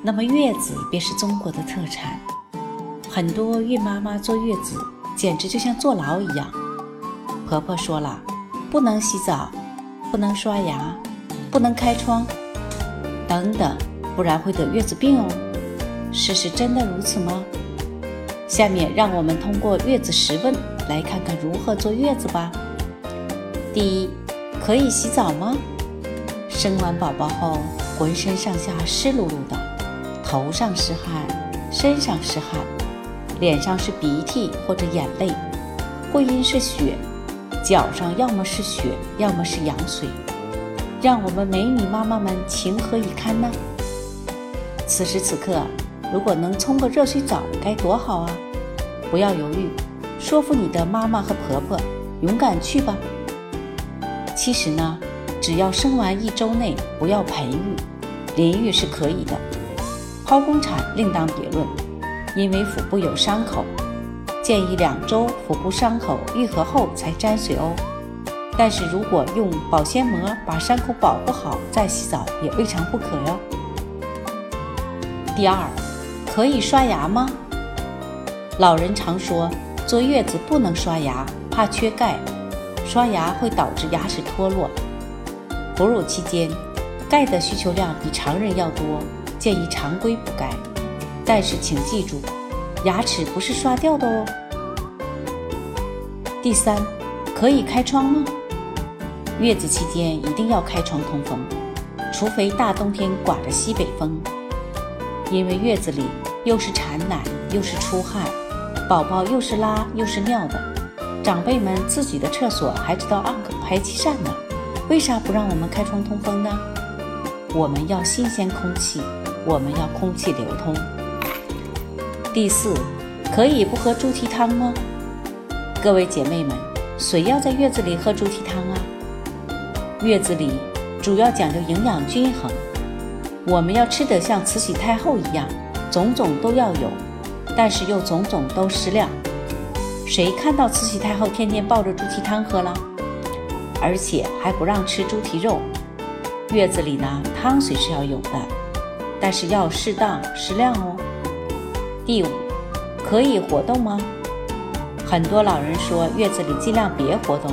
那么月子便是中国的特产，很多孕妈妈坐月子简直就像坐牢一样。婆婆说了，不能洗澡，不能刷牙，不能开窗，等等，不然会得月子病哦。事实真的如此吗？下面让我们通过月子十问来看看如何坐月子吧。第一，可以洗澡吗？生完宝宝后，浑身上下湿漉漉的。头上是汗，身上是汗，脸上是鼻涕或者眼泪，会阴是血，脚上要么是血，要么是羊水，让我们美女妈妈们情何以堪呢？此时此刻，如果能冲个热水澡，该多好啊！不要犹豫，说服你的妈妈和婆婆，勇敢去吧。其实呢，只要生完一周内不要盆浴，淋浴是可以的。剖宫产另当别论，因为腹部有伤口，建议两周腹部伤口愈合后才沾水哦。但是如果用保鲜膜把伤口保护好再洗澡也未尝不可哟。第二，可以刷牙吗？老人常说坐月子不能刷牙，怕缺钙，刷牙会导致牙齿脱落。哺乳期间，钙的需求量比常人要多。建议常规补钙，但是请记住，牙齿不是刷掉的哦。第三，可以开窗吗？月子期间一定要开窗通风，除非大冬天刮着西北风。因为月子里又是产奶又是出汗，宝宝又是拉又是尿的，长辈们自己的厕所还知道按个排气扇呢，为啥不让我们开窗通风呢？我们要新鲜空气。我们要空气流通。第四，可以不喝猪蹄汤吗？各位姐妹们，谁要在月子里喝猪蹄汤啊？月子里主要讲究营养均衡，我们要吃得像慈禧太后一样，种种都要有，但是又种种都适量。谁看到慈禧太后天天抱着猪蹄汤喝了？而且还不让吃猪蹄肉。月子里呢，汤水是要有的。但是要适当适量哦。第五，可以活动吗？很多老人说月子里尽量别活动，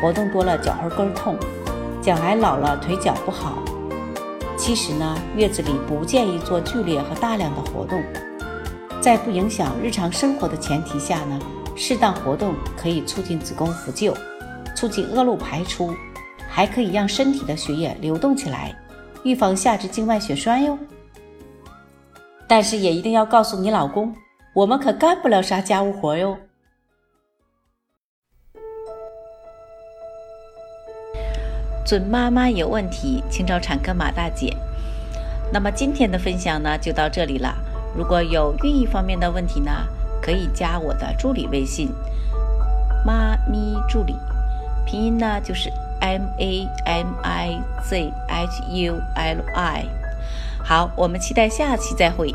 活动多了脚后跟痛，将来老了腿脚不好。其实呢，月子里不建议做剧烈和大量的活动，在不影响日常生活的前提下呢，适当活动可以促进子宫复旧，促进恶露排出，还可以让身体的血液流动起来，预防下肢静脉血栓哟。但是也一定要告诉你老公，我们可干不了啥家务活哟。准妈妈有问题，请找产科马大姐。那么今天的分享呢，就到这里了。如果有孕育方面的问题呢，可以加我的助理微信“妈咪助理”，拼音呢就是 M A M I Z H U L I。好，我们期待下期再会。